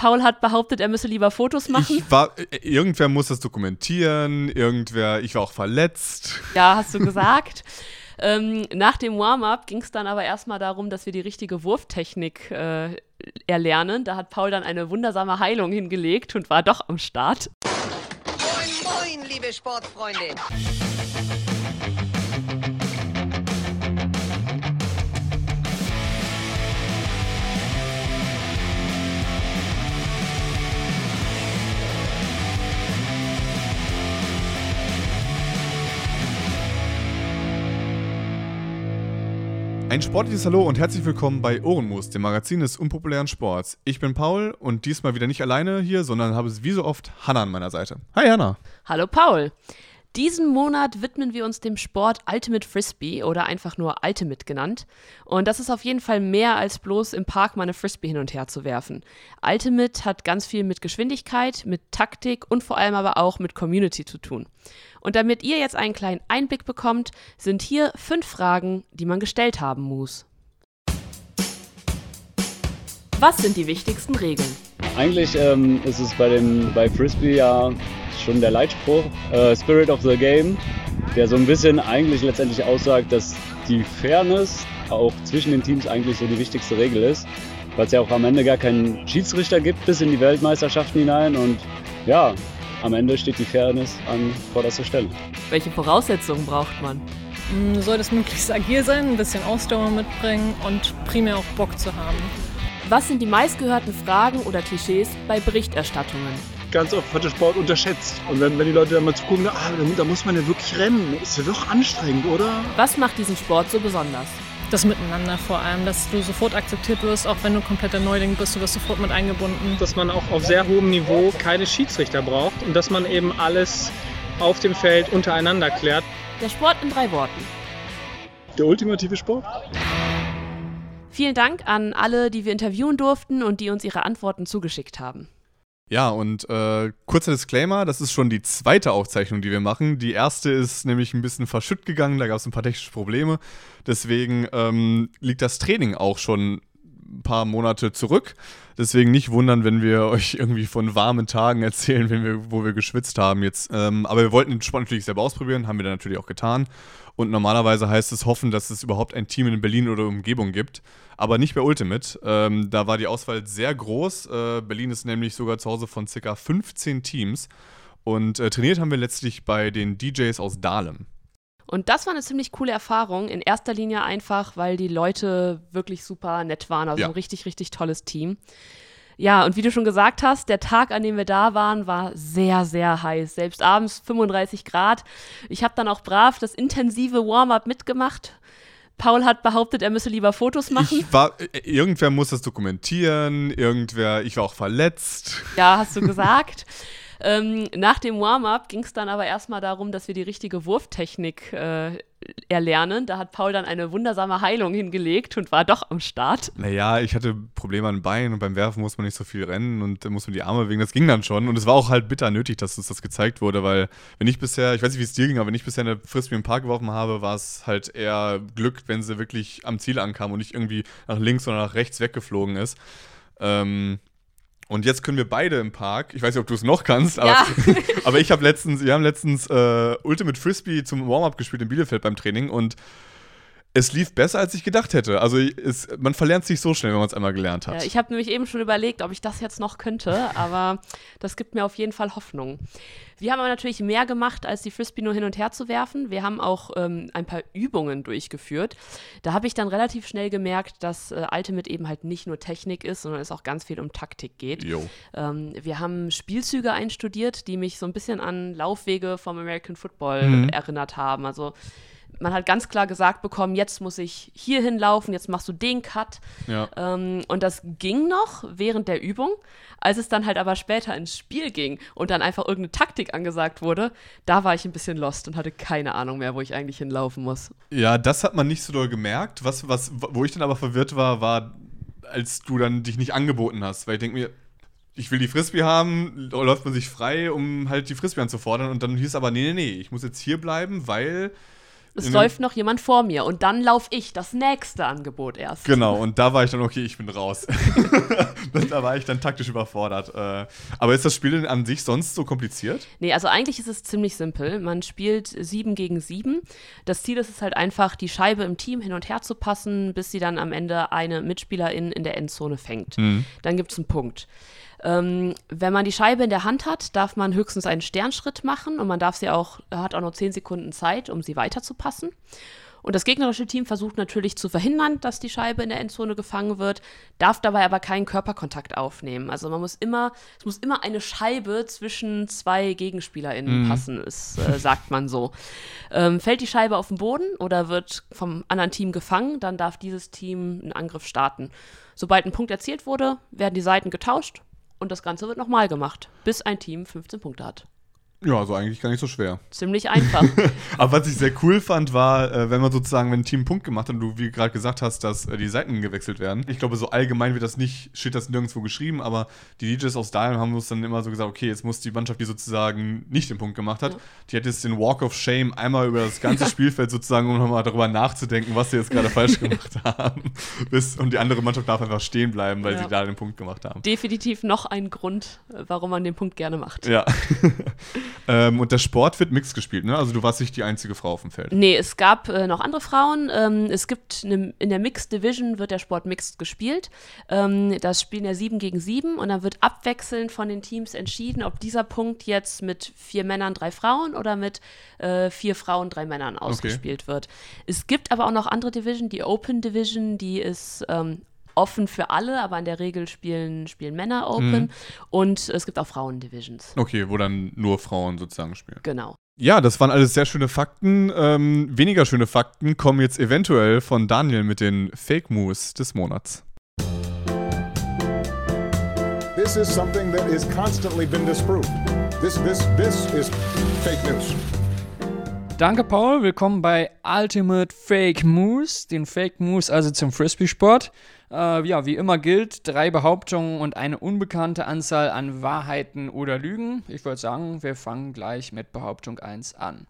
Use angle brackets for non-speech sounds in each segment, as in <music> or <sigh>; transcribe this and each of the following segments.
Paul hat behauptet, er müsse lieber Fotos machen. Ich war, äh, irgendwer muss das dokumentieren, irgendwer, ich war auch verletzt. Ja, hast du gesagt. <laughs> ähm, nach dem Warm-up ging es dann aber erstmal darum, dass wir die richtige Wurftechnik äh, erlernen. Da hat Paul dann eine wundersame Heilung hingelegt und war doch am Start. Moin, moin, liebe Sportfreunde. Ein sportliches Hallo und herzlich willkommen bei Ohrenmus, dem Magazin des unpopulären Sports. Ich bin Paul und diesmal wieder nicht alleine hier, sondern habe es wie so oft Hanna an meiner Seite. Hi Hanna. Hallo Paul. Diesen Monat widmen wir uns dem Sport Ultimate Frisbee oder einfach nur Ultimate genannt. Und das ist auf jeden Fall mehr als bloß im Park mal eine Frisbee hin und her zu werfen. Ultimate hat ganz viel mit Geschwindigkeit, mit Taktik und vor allem aber auch mit Community zu tun. Und damit ihr jetzt einen kleinen Einblick bekommt, sind hier fünf Fragen, die man gestellt haben muss. Was sind die wichtigsten Regeln? Eigentlich ähm, ist es bei, dem, bei Frisbee ja schon der Leitspruch äh, Spirit of the Game, der so ein bisschen eigentlich letztendlich aussagt, dass die Fairness auch zwischen den Teams eigentlich so die wichtigste Regel ist, weil es ja auch am Ende gar keinen Schiedsrichter gibt bis in die Weltmeisterschaften hinein und ja, am Ende steht die Fairness an vorderster Stelle. Welche Voraussetzungen braucht man? Du solltest möglichst agil sein, ein bisschen Ausdauer mitbringen und primär auch Bock zu haben. Was sind die meistgehörten Fragen oder Klischees bei Berichterstattungen? Ganz oft wird der Sport unterschätzt. Und wenn, wenn die Leute dann mal zugucken, ah, da muss man ja wirklich rennen. Ist ja doch anstrengend, oder? Was macht diesen Sport so besonders? Das Miteinander vor allem, dass du sofort akzeptiert wirst, auch wenn du kompletter Neuling bist, du wirst sofort mit eingebunden. Dass man auch auf sehr hohem Niveau keine Schiedsrichter braucht und dass man eben alles auf dem Feld untereinander klärt. Der Sport in drei Worten. Der ultimative Sport? Vielen Dank an alle, die wir interviewen durften und die uns ihre Antworten zugeschickt haben. Ja, und äh, kurzer Disclaimer, das ist schon die zweite Aufzeichnung, die wir machen. Die erste ist nämlich ein bisschen verschütt gegangen, da gab es ein paar technische Probleme. Deswegen ähm, liegt das Training auch schon ein paar Monate zurück. Deswegen nicht wundern, wenn wir <laughs> euch irgendwie von warmen Tagen erzählen, wenn wir, wo wir geschwitzt haben jetzt. Ähm, aber wir wollten den Sport natürlich selber ausprobieren, haben wir dann natürlich auch getan. Und normalerweise heißt es hoffen, dass es überhaupt ein Team in Berlin oder Umgebung gibt. Aber nicht bei Ultimate. Ähm, da war die Auswahl sehr groß. Äh, Berlin ist nämlich sogar zu Hause von ca. 15 Teams. Und äh, trainiert haben wir letztlich bei den DJs aus Dahlem. Und das war eine ziemlich coole Erfahrung. In erster Linie einfach, weil die Leute wirklich super nett waren. Also ja. ein richtig, richtig tolles Team. Ja, und wie du schon gesagt hast, der Tag, an dem wir da waren, war sehr, sehr heiß. Selbst abends 35 Grad. Ich habe dann auch brav das intensive Warm-up mitgemacht. Paul hat behauptet, er müsse lieber Fotos machen. Ich war, äh, irgendwer muss das dokumentieren, irgendwer, ich war auch verletzt. Ja, hast du gesagt. <laughs> Ähm, nach dem Warm-up ging es dann aber erstmal darum, dass wir die richtige Wurftechnik äh, erlernen. Da hat Paul dann eine wundersame Heilung hingelegt und war doch am Start. Naja, ich hatte Probleme an den Beinen und beim Werfen muss man nicht so viel rennen und muss man die Arme bewegen. Das ging dann schon. Und es war auch halt bitter nötig, dass uns das gezeigt wurde, weil wenn ich bisher, ich weiß nicht, wie es dir ging, aber wenn ich bisher eine Frisbee im Park geworfen habe, war es halt eher Glück, wenn sie wirklich am Ziel ankam und nicht irgendwie nach links oder nach rechts weggeflogen ist. Ähm, und jetzt können wir beide im Park, ich weiß nicht, ob du es noch kannst, aber, ja. <laughs> aber ich habe letztens, wir haben letztens äh, Ultimate Frisbee zum Warm-up gespielt in Bielefeld beim Training und es lief besser, als ich gedacht hätte. Also es, man verlernt sich so schnell, wenn man es einmal gelernt hat. Ja, ich habe nämlich eben schon überlegt, ob ich das jetzt noch könnte, aber das gibt mir auf jeden Fall Hoffnung. Wir haben aber natürlich mehr gemacht, als die Frisbee nur hin und her zu werfen. Wir haben auch ähm, ein paar Übungen durchgeführt. Da habe ich dann relativ schnell gemerkt, dass äh, Ultimate eben halt nicht nur Technik ist, sondern es auch ganz viel um Taktik geht. Ähm, wir haben Spielzüge einstudiert, die mich so ein bisschen an Laufwege vom American Football mhm. erinnert haben. Also man hat ganz klar gesagt bekommen, jetzt muss ich hier hinlaufen, jetzt machst du den Cut. Ja. Ähm, und das ging noch während der Übung. Als es dann halt aber später ins Spiel ging und dann einfach irgendeine Taktik angesagt wurde, da war ich ein bisschen lost und hatte keine Ahnung mehr, wo ich eigentlich hinlaufen muss. Ja, das hat man nicht so doll gemerkt. Was, was, wo ich dann aber verwirrt war, war, als du dann dich nicht angeboten hast. Weil ich denke mir, ich will die Frisbee haben, läuft man sich frei, um halt die Frisbee anzufordern. Und dann hieß es aber, nee, nee, nee, ich muss jetzt hier bleiben, weil es In- läuft noch jemand vor mir und dann laufe ich, das nächste Angebot erst. Genau, und da war ich dann, okay, ich bin raus. <laughs> da war ich dann taktisch überfordert. Äh, aber ist das Spiel denn an sich sonst so kompliziert? Nee, also eigentlich ist es ziemlich simpel. Man spielt sieben gegen sieben. Das Ziel ist es halt einfach, die Scheibe im Team hin und her zu passen, bis sie dann am Ende eine Mitspielerin in der Endzone fängt. Dann gibt es einen Punkt. Ähm, wenn man die Scheibe in der Hand hat, darf man höchstens einen Sternschritt machen und man darf sie auch, hat auch noch zehn Sekunden Zeit, um sie weiterzupassen. Und das gegnerische Team versucht natürlich zu verhindern, dass die Scheibe in der Endzone gefangen wird, darf dabei aber keinen Körperkontakt aufnehmen. Also man muss immer, es muss immer eine Scheibe zwischen zwei GegenspielerInnen passen, ist, äh, sagt man so. Ähm, fällt die Scheibe auf den Boden oder wird vom anderen Team gefangen, dann darf dieses Team einen Angriff starten. Sobald ein Punkt erzielt wurde, werden die Seiten getauscht und das Ganze wird nochmal gemacht, bis ein Team 15 Punkte hat. Ja, also eigentlich gar nicht so schwer. Ziemlich einfach. <laughs> Aber was ich sehr cool fand, war, äh, wenn man sozusagen, wenn ein Team einen Punkt gemacht hat und du, wie gerade gesagt hast, dass äh, die Seiten gewechselt werden. Ich glaube, so allgemein wird das nicht, steht das nirgendwo geschrieben, aber die DJs aus Dahlem haben uns dann immer so gesagt, okay, jetzt muss die Mannschaft, die sozusagen nicht den Punkt gemacht hat, die hat jetzt den Walk of Shame einmal über das ganze Spielfeld sozusagen, um nochmal darüber nachzudenken, was sie jetzt gerade falsch <laughs> gemacht haben. Bis, und die andere Mannschaft darf einfach stehen bleiben, weil Ja. sie da den Punkt gemacht haben. Definitiv noch ein Grund, äh, warum man den Punkt gerne macht. Ja. <laughs> ähm, und der Sport wird mixed gespielt, ne? Also du warst nicht die einzige Frau auf dem Feld. Nee, es gab äh, noch andere Frauen. Ähm, es gibt ne, in der Mixed Division wird der Sport mixed gespielt. Ähm, das spielen ja sieben gegen sieben und dann wird abwechselnd von den Teams entschieden, ob dieser Punkt jetzt mit vier Männern, drei Frauen oder mit äh, vier Frauen, drei Männern ausgespielt wird. Es gibt aber auch noch andere Division, die Open Division, die ist ähm, offen für alle, aber in der Regel spielen, spielen Männer Open und es gibt auch Frauen-Divisions. Okay, wo dann nur Frauen sozusagen spielen. Genau. Ja, das waren alles sehr schöne Fakten. Ähm, weniger schöne Fakten kommen jetzt eventuell von Daniel mit den Fake Moves des Monats. This is something that is constantly been disproved. This, this, this is fake news. Danke, Paul. Willkommen bei Ultimate Fake Moves, den Fake Moves also zum Frisbee-Sport. Äh, ja, wie immer gilt, drei Behauptungen und eine unbekannte Anzahl an Wahrheiten oder Lügen. Ich würde sagen, wir fangen gleich mit Behauptung 1 an.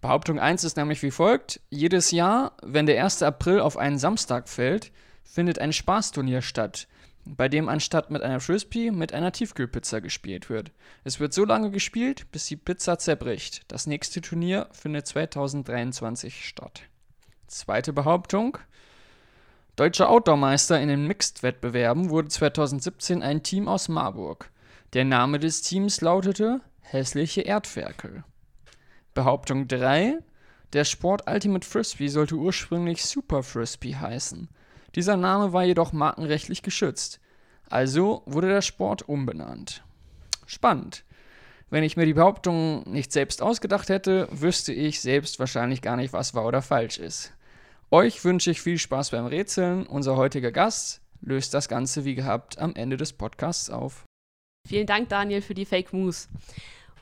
Behauptung 1 ist nämlich wie folgt. Jedes Jahr, wenn der 1. April auf einen Samstag fällt, findet ein Spaßturnier statt, bei dem anstatt mit einer Frisbee mit einer Tiefkühlpizza gespielt wird. Es wird so lange gespielt, bis die Pizza zerbricht. Das nächste Turnier findet 2023 statt. Zweite Behauptung. Deutscher Outdoor-Meister in den Mixed-Wettbewerben wurde 2017 ein Team aus Marburg. Der Name des Teams lautete Hässliche Erdferkel. Behauptung 3. Der Sport Ultimate Frisbee sollte ursprünglich Super Frisbee heißen. Dieser Name war jedoch markenrechtlich geschützt. Also wurde der Sport umbenannt. Spannend. Wenn ich mir die Behauptung nicht selbst ausgedacht hätte, wüsste ich selbst wahrscheinlich gar nicht, was wahr oder falsch ist. Euch wünsche ich viel Spaß beim Rätseln. Unser heutiger Gast löst das Ganze wie gehabt am Ende des Podcasts auf. Vielen Dank, Daniel, für die Fake Moves.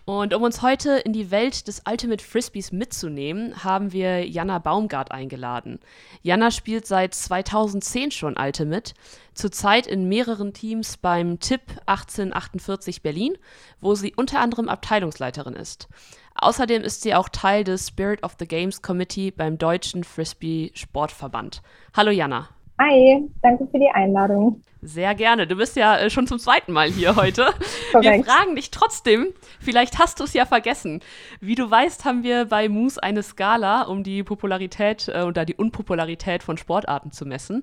Und um uns heute in die Welt des Ultimate Frisbees mitzunehmen, haben wir Jana Baumgart eingeladen. Jana spielt seit 2010 schon Ultimate, zurzeit in mehreren Teams beim TIP 1848 Berlin, wo sie unter anderem Abteilungsleiterin ist. Außerdem ist sie auch Teil des Spirit of the Games Committee beim Deutschen Frisbee Sportverband. Hallo Jana. Hi, danke für die Einladung. Sehr gerne. Du bist ja äh, schon zum zweiten Mal hier heute. <laughs> Wir fragen dich trotzdem, vielleicht hast du es ja vergessen. Wie du weißt, haben wir bei Moose eine Skala, um die Popularität äh, oder die Unpopularität von Sportarten zu messen.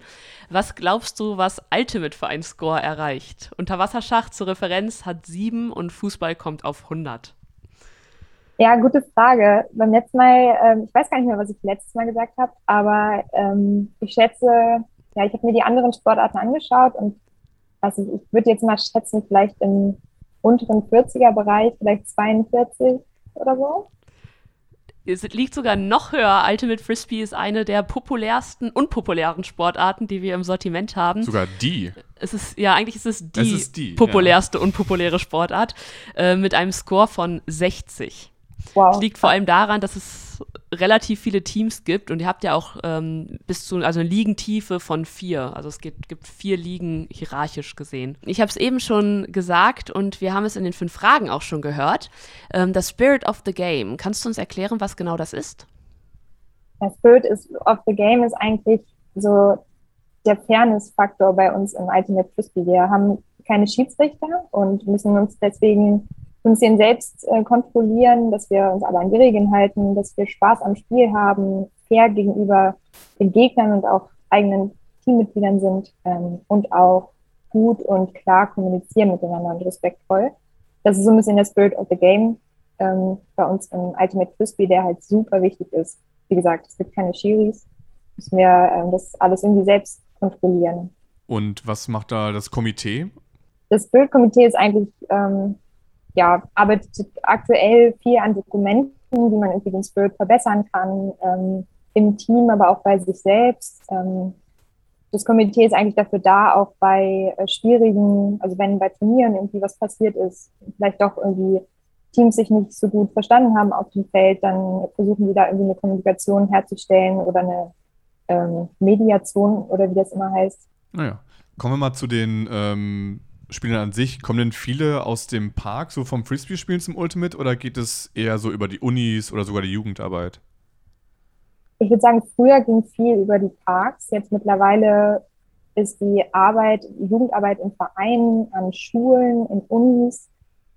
Was glaubst du, was Ultimate für einen Score erreicht? Unterwasserschach zur Referenz hat 7 und Fußball kommt auf 100. Ja, gute Frage. Beim letzten Mal, ähm, ich weiß gar nicht mehr, was ich letztes Mal gesagt habe, aber ähm, ich schätze, ja, ich habe mir die anderen Sportarten angeschaut und also ich würde jetzt mal schätzen, vielleicht im unteren 40er-Bereich, vielleicht 42 oder so. Es liegt sogar noch höher. Ultimate Frisbee ist eine der populärsten, unpopulären Sportarten, die wir im Sortiment haben. Sogar die. Es ist, ja, eigentlich ist es die, Es ist die, populärste unpopuläre Sportart äh, mit einem Score von 60. Wow. Das liegt vor allem daran, dass es relativ viele Teams gibt und ihr habt ja auch ähm, bis zu, also eine Ligentiefe von vier. Also es gibt, gibt vier Ligen hierarchisch gesehen. Ich habe es eben schon gesagt und wir haben es in den fünf Fragen auch schon gehört. Ähm, das Spirit of the Game. Kannst du uns erklären, was genau das ist? der Spirit is of the Game ist eigentlich so der Fairness-Faktor bei uns im Ultimate Frisbee. Wir haben keine Schiedsrichter und müssen uns deswegen ein bisschen selbst äh, kontrollieren, dass wir uns aber an die Regeln halten, dass wir Spaß am Spiel haben, fair gegenüber den Gegnern und auch eigenen Teammitgliedern sind ähm, und auch gut und klar kommunizieren miteinander und respektvoll. Das ist so ein bisschen der Spirit of the Game ähm, bei uns im Ultimate Frisbee, der halt super wichtig ist. Wie gesagt, es gibt keine Schiris, müssen wir ähm, das alles irgendwie selbst kontrollieren. Und was macht da das Komitee? Das Spirit-Komitee ist eigentlich, ähm, ja, arbeitet aktuell viel an Dokumenten, wie man irgendwie den Spirit verbessern kann, ähm, im Team, aber auch bei sich selbst. Ähm, das Komitee ist eigentlich dafür da, auch bei äh, schwierigen, also wenn bei Turnieren irgendwie was passiert ist, vielleicht doch irgendwie Teams sich nicht so gut verstanden haben auf dem Feld, dann versuchen wir da irgendwie eine Kommunikation herzustellen oder eine ähm, Mediation oder wie das immer heißt. Naja, kommen wir mal zu den Spielern an sich. Kommen denn viele aus dem Park, so vom Frisbee-Spielen zum Ultimate, oder geht es eher so über die Unis oder sogar die Jugendarbeit? ich würde sagen, früher ging viel über die Parks. Jetzt mittlerweile ist die Arbeit, Jugendarbeit in Vereinen, an Schulen, in Unis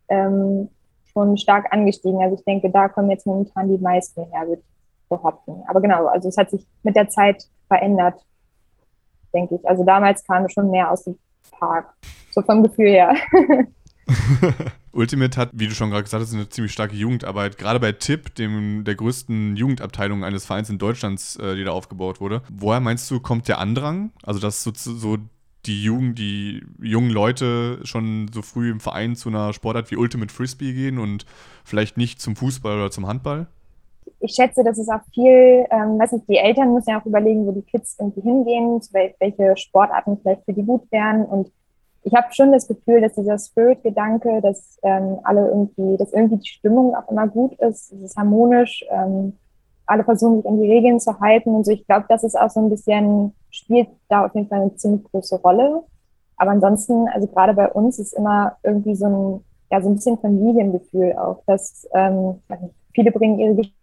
ähm, schon stark angestiegen. Also ich denke, da kommen jetzt momentan die meisten her, würde ich behaupten. Aber genau, also es hat sich mit der Zeit verändert, denke ich. Also damals kam schon mehr aus dem Park, so vom Gefühl her. <laughs> Ultimate hat, wie du schon gerade gesagt hast, eine ziemlich starke Jugendarbeit. Gerade bei TIP, dem der größten Jugendabteilung eines Vereins in Deutschlands, äh, die da aufgebaut wurde. Woher meinst du, kommt der Andrang? Also, dass so, so die Jugend, die jungen Leute schon so früh im Verein zu einer Sportart wie Ultimate Frisbee gehen und vielleicht nicht zum Fußball oder zum Handball? Ich schätze, das ist auch viel, ähm, weiß nicht, die Eltern müssen ja auch überlegen, wo die Kids irgendwie hingehen, welche Sportarten vielleicht für die gut wären und ich habe schon das Gefühl, dass dieser Spirit-Gedanke, dass ähm, alle irgendwie, dass irgendwie die Stimmung auch immer gut ist, es ist harmonisch, ähm, alle versuchen sich an die Regeln zu halten und so. Ich glaube, das ist auch so ein bisschen, spielt da auf jeden Fall eine ziemlich große Rolle. Aber ansonsten, also gerade bei uns ist immer irgendwie so ein, ja, so ein bisschen Familiengefühl auch, dass ähm, viele bringen ihre Geschichten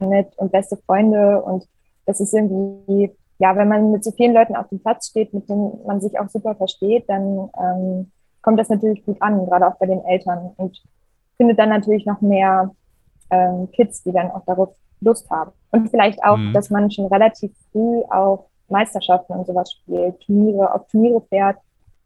mit und beste Freunde und das ist irgendwie ja, wenn man mit so vielen Leuten auf dem Platz steht, mit denen man sich auch super versteht, dann ähm, kommt das natürlich gut an, gerade auch bei den Eltern und findet dann natürlich noch mehr ähm, Kids, die dann auch darauf Lust haben. Und vielleicht auch, mhm. dass man schon relativ früh auch Meisterschaften und sowas spielt, Turniere, auf Turniere fährt,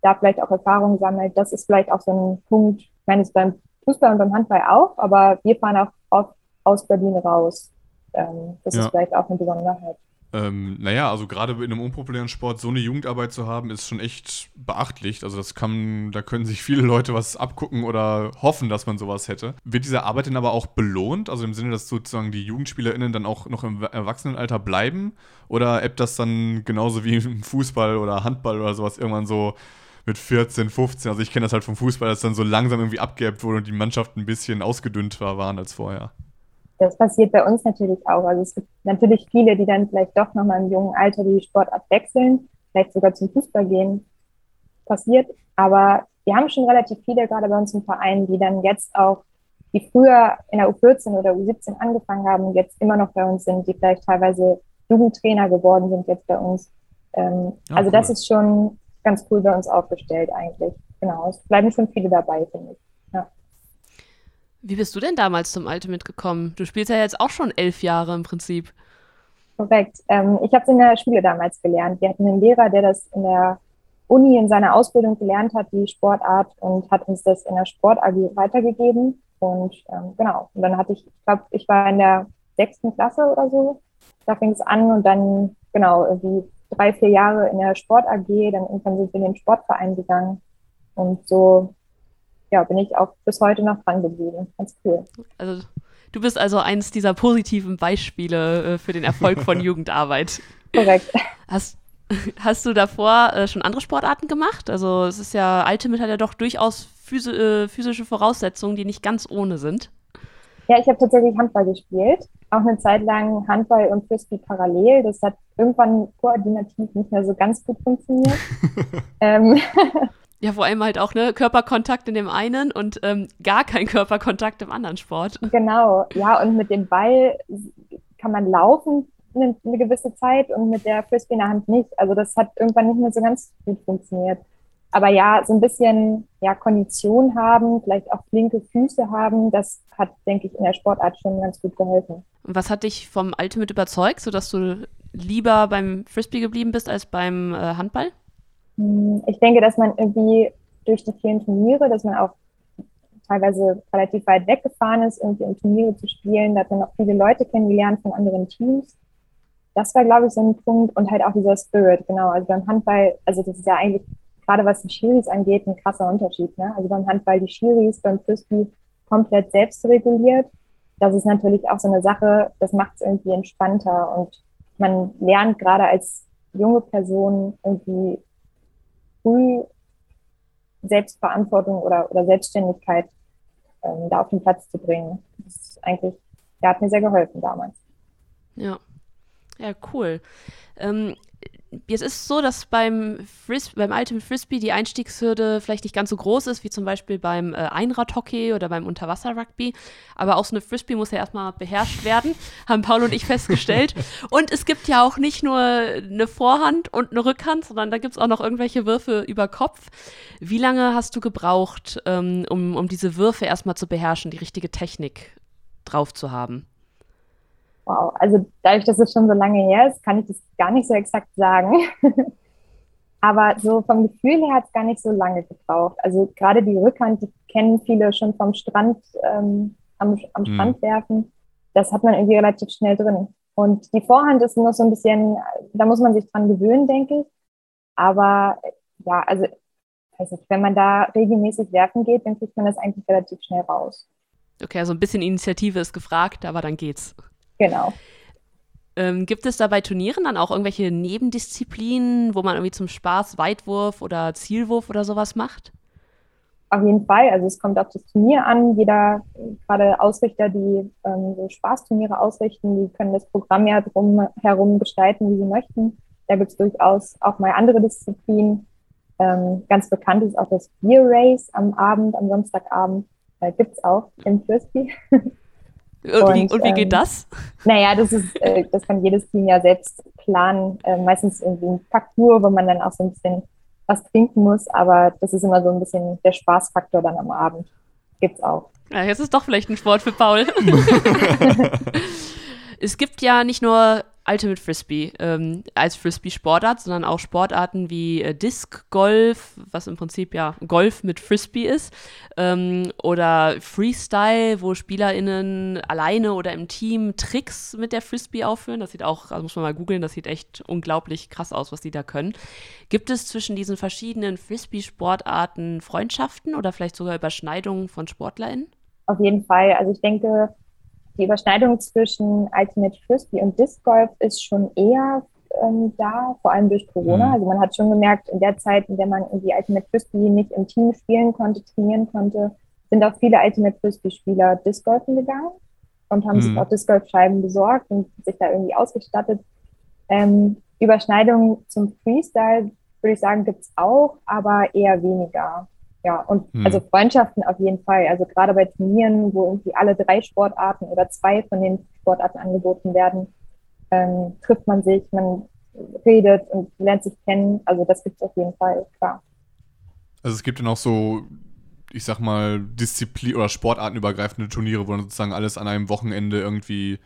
da vielleicht auch Erfahrungen sammelt. Das ist vielleicht auch so ein Punkt, ich meine, es beim Fußball und beim Handball auch, aber wir fahren auch oft aus Berlin raus. Ähm, das ja. ist vielleicht auch eine Besonderheit. Ähm, naja, also gerade in einem unpopulären Sport so eine Jugendarbeit zu haben, ist schon echt beachtlich. Also das kann, da können sich viele Leute was abgucken oder hoffen, dass man sowas hätte. Wird diese Arbeit denn aber auch belohnt? Also im Sinne, dass sozusagen die JugendspielerInnen dann auch noch im Erwachsenenalter bleiben? Oder ebbt das dann genauso wie im Fußball oder Handball oder sowas irgendwann so mit 14, 15? Also ich kenne das halt vom Fußball, dass dann so langsam irgendwie abgeebbt wurde und die Mannschaften ein bisschen ausgedünnt war, waren als vorher das passiert bei uns natürlich auch. Also es gibt natürlich viele, die dann vielleicht doch nochmal im jungen Alter die Sportart wechseln, vielleicht sogar zum Fußball gehen. Passiert. Aber wir haben schon relativ viele, gerade bei uns im Verein, die dann jetzt auch, die früher in der U14 oder U17 angefangen haben, jetzt immer noch bei uns sind, die vielleicht teilweise Jugendtrainer geworden sind jetzt bei uns. Ähm, ja, also cool. das ist schon ganz cool bei uns aufgestellt eigentlich. Genau. Es bleiben schon viele dabei, finde ich. Wie bist du denn damals zum Ultimate gekommen? Du spielst ja jetzt auch schon elf Jahre im Prinzip. Korrekt. Ähm, ich habe es in der Schule damals gelernt. Wir hatten einen Lehrer, der das in der Uni in seiner Ausbildung gelernt hat, die Sportart, und hat uns das in der Sport AG weitergegeben. Und ähm, genau, und dann hatte ich, ich glaube, ich war in der sechsten Klasse oder so. Da fing es an und dann, genau, irgendwie drei, vier Jahre in der Sport AG, dann irgendwann sind wir in den Sportverein gegangen. Und so ja, bin ich auch bis heute noch dran geblieben. Ganz cool. Also du bist also eines dieser positiven Beispiele äh, für den Erfolg von <laughs> Jugendarbeit. Korrekt. Hast, <laughs> hast du davor äh, schon andere Sportarten gemacht? Also es ist ja, Ultimate hat ja doch durchaus physi äh, physische Voraussetzungen, die nicht ganz ohne sind. Ja, ich habe tatsächlich Handball gespielt. Auch eine Zeit lang Handball und Frisbee parallel. Das hat irgendwann koordinativ nicht mehr so ganz gut funktioniert. <laughs> ähm, ja, vor allem halt auch ne Körperkontakt in dem einen und ähm, gar kein Körperkontakt im anderen Sport. Genau, ja, und mit dem Ball kann man laufen, eine, eine gewisse Zeit und mit der Frisbee in der Hand nicht. Also das hat irgendwann nicht mehr so ganz gut funktioniert. Aber ja, so ein bisschen ja, Kondition haben, vielleicht auch flinke Füße haben, das hat, denke ich, in der Sportart schon ganz gut geholfen. Und was hat dich vom Ultimate überzeugt, sodass du lieber beim Frisbee geblieben bist als beim äh, Handball? Hm, ich denke, dass man irgendwie durch die vielen Turniere, dass man auch teilweise relativ weit weggefahren ist, irgendwie um Turniere zu spielen. Da hat man auch viele Leute kennengelernt von anderen Teams. Das war, glaube ich, so ein Punkt. Und halt auch dieser Spirit, genau. Also beim Handball, also das ist ja eigentlich, gerade was die Schiris angeht, ein krasser Unterschied. Ne? Also beim Handball die Schiris, beim Frisbee komplett selbst reguliert. Das ist natürlich auch so eine Sache, das macht es irgendwie entspannter. Und man lernt gerade als junge Person irgendwie früh Selbstverantwortung oder, oder Selbstständigkeit ähm, da auf den Platz zu bringen. Das ist eigentlich, der hat mir sehr geholfen damals. Ja, ja, cool. Ähm, es ist so, dass beim, Fris beim Ultimate Frisbee die Einstiegshürde vielleicht nicht ganz so groß ist, wie zum Beispiel beim äh, Einradhockey oder beim Unterwasser-Rugby. Aber auch so eine Frisbee muss ja erstmal beherrscht werden, <laughs> haben Paul und ich festgestellt. <laughs> und es gibt ja auch nicht nur eine Vorhand und eine Rückhand, sondern da gibt es auch noch irgendwelche Würfe über Kopf. Wie lange hast du gebraucht, ähm, um, um diese Würfe erstmal zu beherrschen, die richtige Technik drauf zu haben? Wow, also dadurch, dass es schon so lange her ist, kann ich das gar nicht so exakt sagen. <laughs> Aber so vom Gefühl her hat es gar nicht so lange gebraucht. Also gerade die Rückhand, die kennen viele schon vom Strand, ähm, am, am mhm. Strand werfen. Das hat man irgendwie relativ schnell drin. Und die Vorhand ist noch so ein bisschen, da muss man sich dran gewöhnen, denke ich. Aber ja, also weiß nicht, wenn man da regelmäßig werfen geht, dann kriegt man das eigentlich relativ schnell raus. Okay, also ein bisschen Initiative ist gefragt, aber dann geht's. Genau. Ähm, gibt es da bei Turnieren dann auch irgendwelche Nebendisziplinen, wo man irgendwie zum Spaß Weitwurf oder Zielwurf oder sowas macht? Auf jeden Fall. Also es kommt auf das Turnier an. Jeder, gerade Ausrichter, die ähm, so Spaßturniere ausrichten, die können das Programm ja drum herum gestalten, wie sie möchten. Da gibt es durchaus auch mal andere Disziplinen. Ähm, ganz bekannt ist auch das Beer Race am Abend, am Samstagabend. Da gibt es auch im Frisbee. <laughs> Und, und, wie, und wie geht ähm, das? Naja, das ist, äh, das kann jedes Team ja selbst planen. Äh, meistens irgendwie ein Parcours, wo man dann auch so ein bisschen was trinken muss, aber das ist immer so ein bisschen der Spaßfaktor dann am Abend. Gibt's auch. Ja, jetzt ist doch vielleicht ein Sport für Paul. <laughs> <laughs> <laughs> es gibt ja nicht nur Ultimate Frisbee ähm, als Frisbee-Sportart, sondern auch Sportarten wie äh, Disc Golf, was im Prinzip ja Golf mit Frisbee ist, ähm, oder Freestyle, wo SpielerInnen alleine oder im Team Tricks mit der Frisbee aufführen. Das sieht auch, also muss man mal googeln, das sieht echt unglaublich krass aus, was die da können. Gibt es zwischen diesen verschiedenen Frisbee-Sportarten Freundschaften oder vielleicht sogar Überschneidungen von SportlerInnen? Auf jeden Fall. Also ich denke, die Überschneidung zwischen Ultimate Frisbee und Disc Golf ist schon eher ähm, da, vor allem durch Corona. Mhm. Also man hat schon gemerkt, in der Zeit, in der man irgendwie Ultimate Frisbee nicht im Team spielen konnte, trainieren konnte, sind auch viele Ultimate Frisbee-Spieler Disc Golfen gegangen und haben mhm. sich auch Disc Golf-Scheiben besorgt und sich da irgendwie ausgestattet. Ähm, Überschneidungen zum Freestyle, würde ich sagen, gibt es auch, aber eher weniger. Ja, und hm. also Freundschaften auf jeden Fall. Also gerade bei Turnieren, wo irgendwie alle drei Sportarten oder zwei von den Sportarten angeboten werden, ähm, trifft man sich, man redet und lernt sich kennen. Also das gibt es auf jeden Fall, klar. Also es gibt dann auch so, ich sag mal, Disziplin- oder sportartenübergreifende Turniere, wo dann sozusagen alles an einem Wochenende irgendwie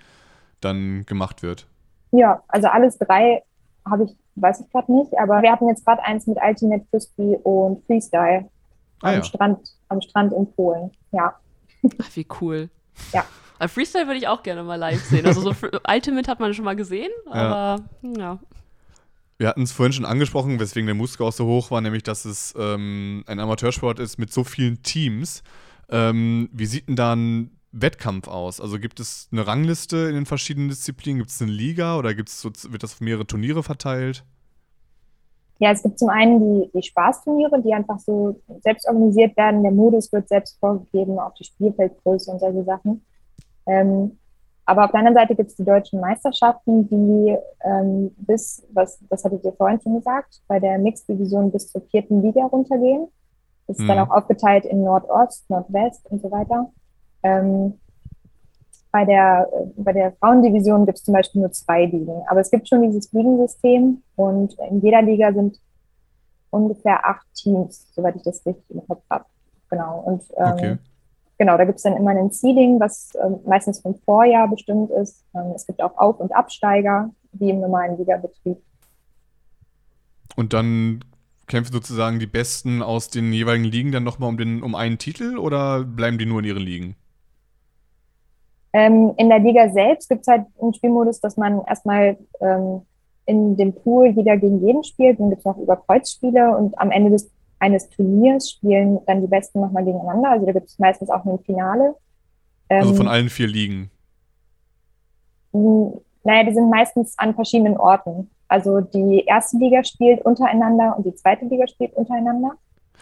dann gemacht wird. Ja, also alles drei habe ich, weiß ich gerade nicht, aber wir hatten jetzt gerade eins mit Ultimate Frisbee und Freestyle ah, am, ja. Strand, am Strand in Polen. Ja. Ach, wie cool. Ja. Aber Freestyle würde ich auch gerne mal live sehen. Also so <laughs> Ultimate hat man schon mal gesehen, aber ja. ja. Wir hatten es vorhin schon angesprochen, weswegen der Muskel auch so hoch war, nämlich dass es ähm, ein Amateursport ist mit so vielen Teams. Ähm, wie sieht denn da ein Wettkampf aus? Also gibt es eine Rangliste in den verschiedenen Disziplinen? Gibt es eine Liga oder gibt's so, wird das auf mehrere Turniere verteilt? Ja, es gibt zum einen die, die Spaßturniere, die einfach so selbst organisiert werden. Der Modus wird selbst vorgegeben, auch die Spielfeldgröße und solche Sachen. Ähm, aber auf der anderen Seite gibt es die deutschen Meisterschaften, die ähm, bis, was, das hattet ihr vorhin schon gesagt, bei der Mixed-Division bis zur vierten Liga runtergehen. Das ist mhm. dann auch aufgeteilt in Nordost, Nordwest und so weiter. Ähm, bei der, bei der Frauendivision gibt es zum Beispiel nur zwei Ligen. Aber es gibt schon dieses Ligensystem und in jeder Liga sind ungefähr acht Teams, soweit ich das richtig im Kopf habe. Genau. Und ähm, Okay. genau, da gibt es dann immer ein Seeding, was ähm, meistens vom Vorjahr bestimmt ist. Ähm, es gibt auch Auf- und Absteiger, wie im normalen Ligabetrieb. Und dann kämpfen sozusagen die Besten aus den jeweiligen Ligen dann nochmal um, den, um einen Titel oder bleiben die nur in ihren Ligen? Ähm, in der Liga selbst gibt es halt einen Spielmodus, dass man erstmal ähm, in dem Pool jeder gegen jeden spielt. Dann gibt es noch Überkreuzspiele und am Ende des, eines Turniers spielen dann die Besten nochmal gegeneinander. Also da gibt es meistens auch ein Finale. Also Ähm, von allen vier Ligen. Naja, die sind meistens an verschiedenen Orten. Also die erste Liga spielt untereinander und die zweite Liga spielt untereinander.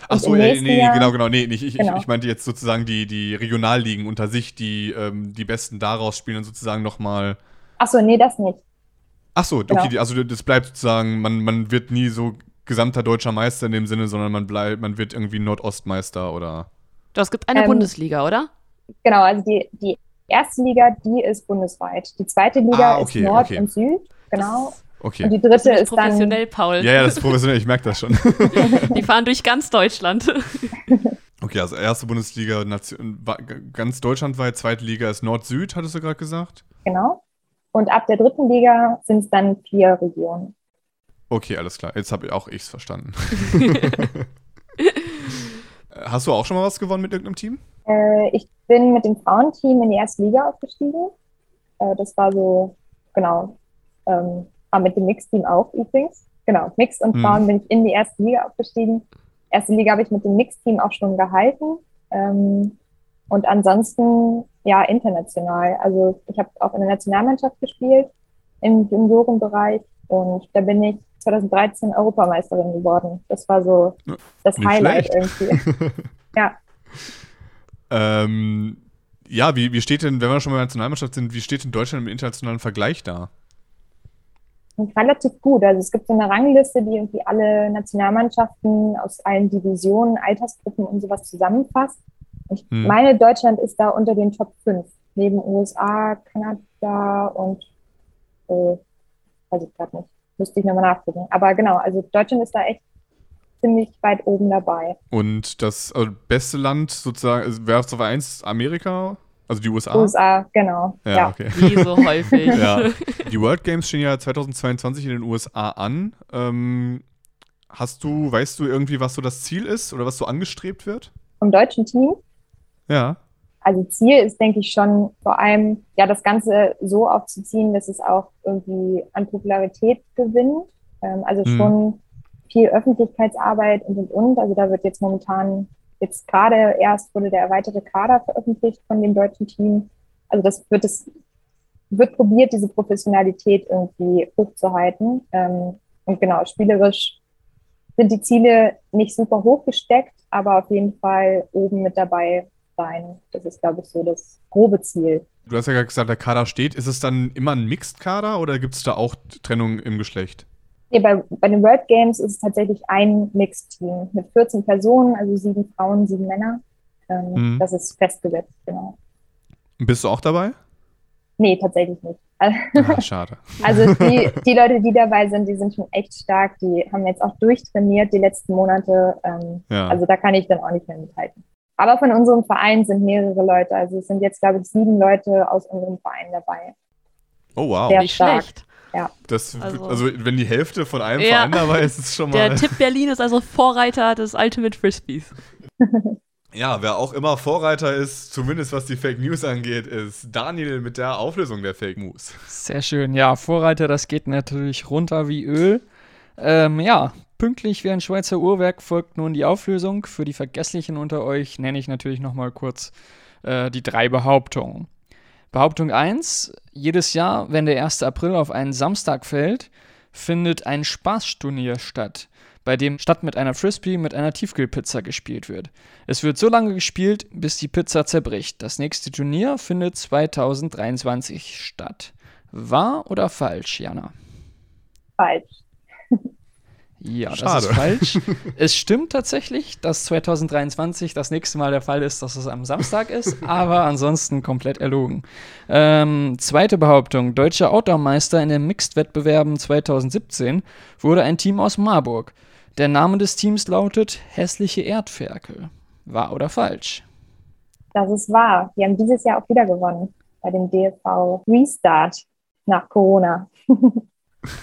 Ach so, nächsten nee, Jahr- genau, genau. Nee, nicht, ich, Genau. ich, ich meinte jetzt sozusagen die, die Regionalligen unter sich, die ähm, die Besten daraus spielen und sozusagen nochmal. Achso, nee, das nicht. Ach so, okay, Genau. die, also das bleibt sozusagen, man, man wird nie so gesamter deutscher Meister in dem Sinne, sondern man bleibt, man wird irgendwie Nordostmeister oder. Das gibt eine Ähm, Bundesliga, oder? Genau, also die, die erste Liga, die ist bundesweit. Die zweite Liga Ah, okay, ist Nord okay. und Süd, genau. Okay. Und die Das dritte ist ist dann professionell, Paul. Ja, ja, das ist professionell, ich merke das schon. <laughs> Die fahren durch ganz Deutschland. <laughs> Okay, also erste Bundesliga, ganz deutschlandweit, zweite Liga ist Nord-Süd, hattest du gerade gesagt? Genau. Und ab der dritten Liga sind es dann vier Regionen. Okay, alles klar. Jetzt habe auch ich's verstanden. <laughs> Hast du auch schon mal was gewonnen mit irgendeinem Team? Äh, ich bin mit dem Frauenteam in die erste Liga aufgestiegen. Äh, das war so, genau, ähm, war mit dem Mixteam auch übrigens. Genau, Mix und Mhm. Frauen bin ich in die erste Liga aufgestiegen. Erste Liga habe ich mit dem Mixteam auch schon gehalten. Ähm, und ansonsten, ja, international. Also ich habe auch in der Nationalmannschaft gespielt, im Juniorenbereich. Und da bin ich 2013 Europameisterin geworden. Das war so das nicht Highlight schlecht. irgendwie. <laughs> ja. Ähm, ja, wie, wie steht denn, wenn wir schon mal in der Nationalmannschaft sind, wie steht denn Deutschland im internationalen Vergleich da? Relativ gut. Also es gibt so eine Rangliste, die irgendwie alle Nationalmannschaften aus allen Divisionen, Altersgruppen und sowas zusammenfasst. Ich Hm. meine, Deutschland ist da unter den Top 5, neben USA, Kanada und äh, weiß ich gerade nicht. Müsste ich nochmal nachgucken. Aber genau, also Deutschland ist da echt ziemlich weit oben dabei. Und das also beste Land sozusagen, also wäre auf eins Amerika? Also die USA? USA, genau. Ja, Ja. okay. Wie so häufig. <laughs> ja. <laughs> Die World Games stehen ja 2022 in den USA an. Ähm, hast du, weißt du irgendwie, was so das Ziel ist oder was so angestrebt wird? Vom deutschen Team Ja. Also Ziel ist, denke ich, schon vor allem, ja, das Ganze so aufzuziehen, dass es auch irgendwie an Popularität gewinnt. Ähm, also Mhm. schon viel Öffentlichkeitsarbeit und und und. Also da wird jetzt momentan, jetzt gerade erst wurde der erweiterte Kader veröffentlicht von dem deutschen Team. Also das wird es, wird probiert, diese Professionalität irgendwie hochzuhalten. Ähm, und genau, spielerisch sind die Ziele nicht super hoch gesteckt, aber auf jeden Fall oben mit dabei sein. Das ist, glaube ich, so das grobe Ziel. Du hast ja gerade gesagt, der Kader steht. Ist es dann immer ein Mixed-Kader oder gibt es da auch Trennung im Geschlecht? Nee, bei, bei den World Games ist es tatsächlich ein Mixed-Team mit 14 Personen, also sieben Frauen, sieben Männer. Ähm, Mhm. Das ist festgesetzt, genau. Bist du auch dabei? Nee, tatsächlich nicht. Ah, schade. <laughs> Also die, die Leute, die dabei sind, die sind schon echt stark. Die haben jetzt auch durchtrainiert die letzten Monate. Ähm, Ja. Also da kann ich dann auch nicht mehr mithalten. Aber von unserem Verein sind mehrere Leute. Also es sind jetzt, glaube ich, sieben Leute aus unserem Verein dabei. Oh, wow. Sehr Nicht stark. schlecht. Ja. Das, Also- also, wenn die Hälfte von einem Ja. Verein dabei ist, ist es schon mal. Der Tipp Berlin ist also Vorreiter des Ultimate Frisbees. <laughs> Ja, wer auch immer Vorreiter ist, zumindest was die Fake News angeht, ist Daniel mit der Auflösung der Fake News. Sehr schön. Ja, Vorreiter, das geht natürlich runter wie Öl. Ähm, ja, pünktlich wie ein Schweizer Uhrwerk folgt nun die Auflösung. Für die Vergesslichen unter euch nenne ich natürlich nochmal kurz äh, die drei Behauptungen. Behauptung 1. Jedes Jahr, wenn der 1. April auf einen Samstag fällt, findet ein Spaßturnier statt, bei dem statt mit einer Frisbee mit einer Tiefkühlpizza gespielt wird. Es wird so lange gespielt, bis die Pizza zerbricht. Das nächste Turnier findet 2023 statt. Wahr oder falsch, Jana? Falsch. Ja, das Schade. ist falsch. <laughs> es stimmt tatsächlich, dass 2023 das nächste Mal der Fall ist, dass es am Samstag ist, <laughs> aber ansonsten komplett erlogen. Ähm, zweite Behauptung: Deutscher Outdoor-Meister in den Mixed-Wettbewerben 2017 wurde ein Team aus Marburg. Der Name des Teams lautet Hässliche Erdferkel. Wahr oder falsch? Das ist wahr. Die haben dieses Jahr auch wieder gewonnen bei dem DFV Restart nach Corona. <laughs>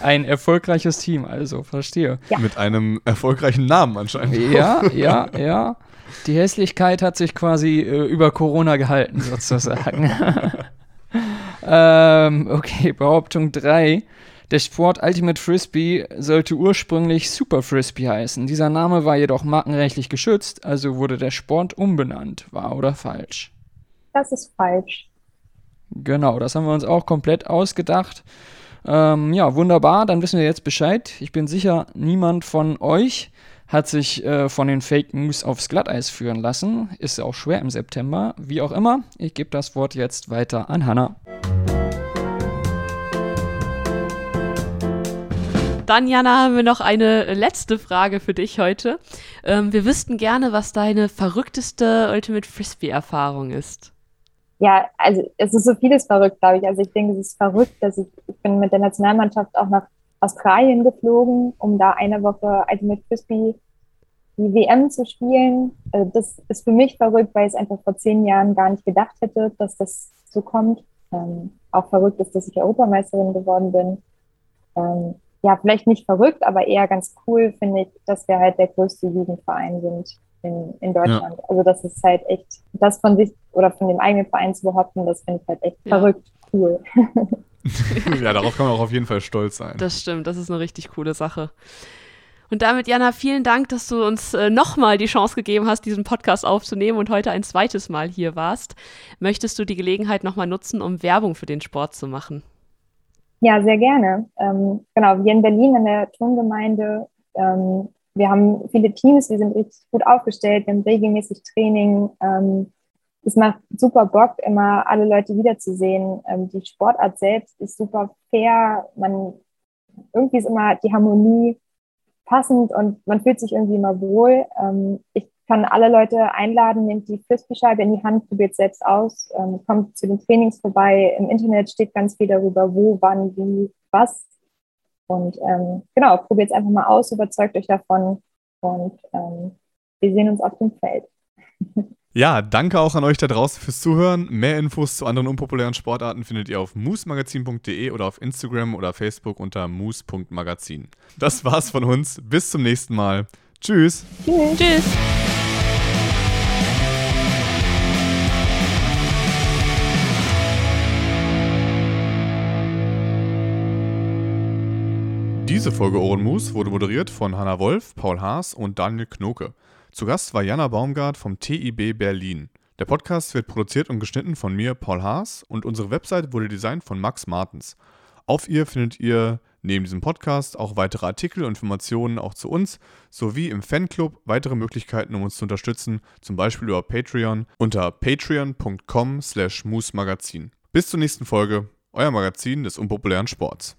Ein erfolgreiches Team, also, verstehe. Ja. Mit einem erfolgreichen Namen anscheinend. Ja, <laughs> ja, ja. Die Hässlichkeit hat sich quasi äh, über Corona gehalten, sozusagen. <laughs> ähm, okay, Behauptung 3. Der Sport Ultimate Frisbee sollte ursprünglich Super Frisbee heißen. Dieser Name war jedoch markenrechtlich geschützt, also wurde der Sport umbenannt. Wahr oder falsch? Das ist falsch. Genau, das haben wir uns auch komplett ausgedacht. Ähm, ja, wunderbar, dann wissen wir jetzt Bescheid. Ich bin sicher, niemand von euch hat sich äh, von den Fake News aufs Glatteis führen lassen. Ist auch schwer im September. Wie auch immer, ich gebe das Wort jetzt weiter an Hannah. Dann, Jana, haben wir noch eine letzte Frage für dich heute. Ähm, wir wüssten gerne, was deine verrückteste Ultimate Frisbee-Erfahrung ist. Ja, also es ist so vieles verrückt, glaube ich. Also ich denke, es ist verrückt, dass ich, ich bin mit der Nationalmannschaft auch nach Australien geflogen, um da eine Woche Ultimate Frisbee die WM zu spielen. Also das ist für mich verrückt, weil ich es einfach vor zehn Jahren gar nicht gedacht hätte, dass das so kommt. Ähm, auch verrückt ist, dass ich Europameisterin geworden bin. Ähm, ja, vielleicht nicht verrückt, aber eher ganz cool, finde ich, dass wir halt der größte Jugendverein sind in, in Deutschland. Also das ist halt echt, das von sich oder von dem eigenen Verein zu behaupten, das finde ich halt echt Ja. verrückt cool. <laughs> ja, darauf kann man auch auf jeden Fall stolz sein. Das stimmt, das ist eine richtig coole Sache. Und damit, Jana, vielen Dank, dass du uns äh, nochmal die Chance gegeben hast, diesen Podcast aufzunehmen und heute ein zweites Mal hier warst. Möchtest du die Gelegenheit nochmal nutzen, um Werbung für den Sport zu machen? Ja, sehr gerne. Ähm, genau, wir in Berlin in der Turngemeinde, ähm, wir haben viele Teams, wir sind richtig gut aufgestellt, wir haben regelmäßig Training. Ähm, es macht super Bock, immer alle Leute wiederzusehen. Ähm, die Sportart selbst ist super fair. Man, irgendwie ist immer die Harmonie passend und man fühlt sich irgendwie immer wohl. Ähm, ich kann alle Leute einladen, nehmt die Frisbee-Scheibe in die Hand, probiert selbst aus, ähm, kommt zu den Trainings vorbei. Im Internet steht ganz viel darüber, wo, wann, wie, was. Und ähm, genau, probiert es einfach mal aus, überzeugt euch davon und ähm, wir sehen uns auf dem Feld. Ja, danke auch an euch da draußen fürs Zuhören. Mehr Infos zu anderen unpopulären Sportarten findet ihr auf moosmagazin.de oder auf Instagram oder Facebook unter moos.magazin. Das war's von uns. Bis zum nächsten Mal. Tschüss. Tschüss. Tschüss! Diese Folge Ohrenmus wurde moderiert von Hanna Wolf, Paul Haas und Daniel Knoke. Zu Gast war Jana Baumgart vom TIB Berlin. Der Podcast wird produziert und geschnitten von mir, Paul Haas, und unsere Website wurde designt von Max Martens. Auf ihr findet ihr neben diesem Podcast auch weitere Artikel und Informationen auch zu uns, sowie im Fanclub weitere Möglichkeiten, um uns zu unterstützen, zum Beispiel über Patreon unter patreon.com slash moosmagazin. Bis zur nächsten Folge, euer Magazin des unpopulären Sports.